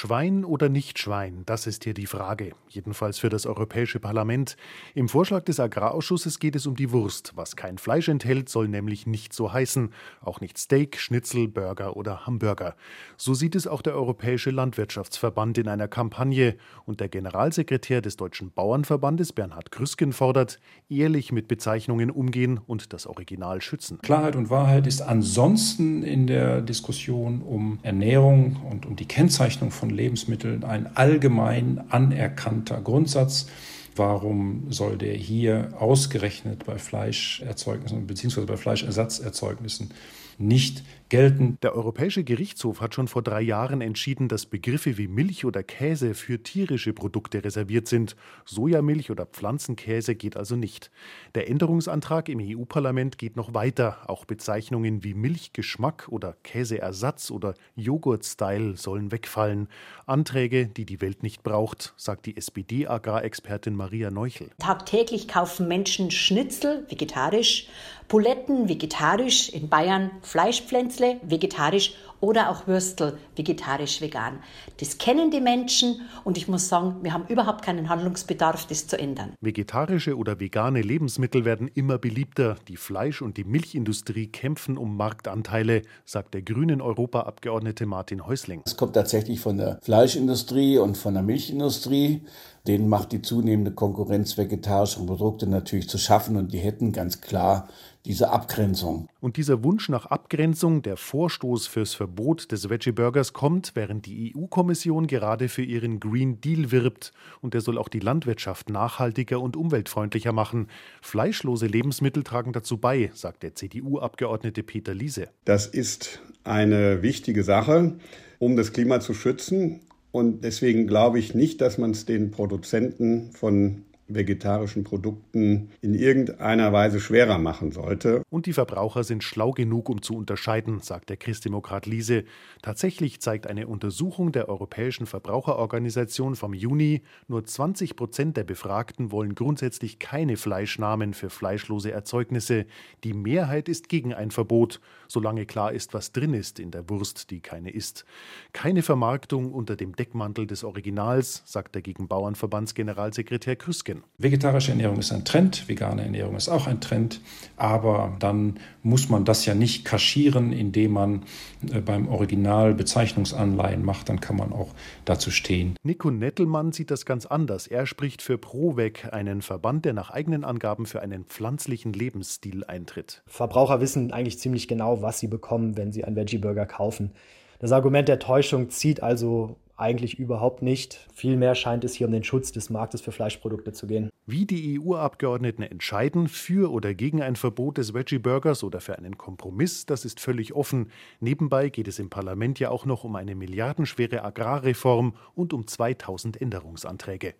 Schwein oder nicht Schwein, das ist hier die Frage. Jedenfalls für das Europäische Parlament. Im Vorschlag des Agrarausschusses geht es um die Wurst. Was kein Fleisch enthält, soll nämlich nicht so heißen. Auch nicht Steak, Schnitzel, Burger oder Hamburger. So sieht es auch der Europäische Landwirtschaftsverband in einer Kampagne. Und der Generalsekretär des Deutschen Bauernverbandes, Bernhard Krüsken, fordert, ehrlich mit Bezeichnungen umgehen und das Original schützen. Klarheit und Wahrheit ist ansonsten in der Diskussion um Ernährung und um die Kennzeichnung von Lebensmitteln ein allgemein anerkannter Grundsatz. Warum soll der hier ausgerechnet bei Fleischerzeugnissen bzw. bei Fleischersatzerzeugnissen nicht gelten. Der Europäische Gerichtshof hat schon vor drei Jahren entschieden, dass Begriffe wie Milch oder Käse für tierische Produkte reserviert sind. Sojamilch oder Pflanzenkäse geht also nicht. Der Änderungsantrag im EU-Parlament geht noch weiter. Auch Bezeichnungen wie Milchgeschmack oder Käseersatz oder Joghurt-Style sollen wegfallen. Anträge, die die Welt nicht braucht, sagt die SPD-Agrarexpertin Maria Neuchel. Tagtäglich kaufen Menschen Schnitzel, vegetarisch, Pouletten, vegetarisch, in Bayern Fleischpflänzle, vegetarisch oder auch Würstel, vegetarisch, vegan. Das kennen die Menschen und ich muss sagen, wir haben überhaupt keinen Handlungsbedarf, das zu ändern. Vegetarische oder vegane Lebensmittel werden immer beliebter. Die Fleisch- und die Milchindustrie kämpfen um Marktanteile, sagt der grünen Europaabgeordnete Martin Häusling. Es kommt tatsächlich von der Fleischindustrie und von der Milchindustrie. Denen macht die zunehmende Konkurrenz vegetarischer Produkte natürlich zu schaffen und die hätten ganz klar diese Abgrenzung. Und dieser Wunsch nach Abgrenzung, der Vorstoß fürs Verbot des Veggie Burgers kommt, während die EU-Kommission gerade für ihren Green Deal wirbt und der soll auch die Landwirtschaft nachhaltiger und umweltfreundlicher machen. Fleischlose Lebensmittel tragen dazu bei, sagt der CDU-Abgeordnete Peter Liese. Das ist eine wichtige Sache, um das Klima zu schützen. Und deswegen glaube ich nicht, dass man es den Produzenten von vegetarischen Produkten in irgendeiner Weise schwerer machen sollte. Und die Verbraucher sind schlau genug, um zu unterscheiden, sagt der Christdemokrat Liese. Tatsächlich zeigt eine Untersuchung der Europäischen Verbraucherorganisation vom Juni, nur 20 Prozent der Befragten wollen grundsätzlich keine Fleischnamen für fleischlose Erzeugnisse. Die Mehrheit ist gegen ein Verbot, solange klar ist, was drin ist in der Wurst, die keine ist. Keine Vermarktung unter dem Deckmantel des Originals, sagt der gegen Bauernverbandsgeneralsekretär Ernährung. Vegetarische Ernährung ist ein Trend, vegane Ernährung ist auch ein Trend, aber dann muss man das ja nicht kaschieren, indem man äh, beim Original Bezeichnungsanleihen macht, dann kann man auch dazu stehen. Nico Nettelmann sieht das ganz anders. Er spricht für ProVeg, einen Verband, der nach eigenen Angaben für einen pflanzlichen Lebensstil eintritt. Verbraucher wissen eigentlich ziemlich genau, was sie bekommen, wenn sie einen Veggie Burger kaufen. Das Argument der Täuschung zieht also eigentlich überhaupt nicht. Vielmehr scheint es hier um den Schutz des Marktes für Fleischprodukte zu gehen. Wie die EU-Abgeordneten entscheiden, für oder gegen ein Verbot des Veggie-Burgers oder für einen Kompromiss, das ist völlig offen. Nebenbei geht es im Parlament ja auch noch um eine milliardenschwere Agrarreform und um 2000 Änderungsanträge.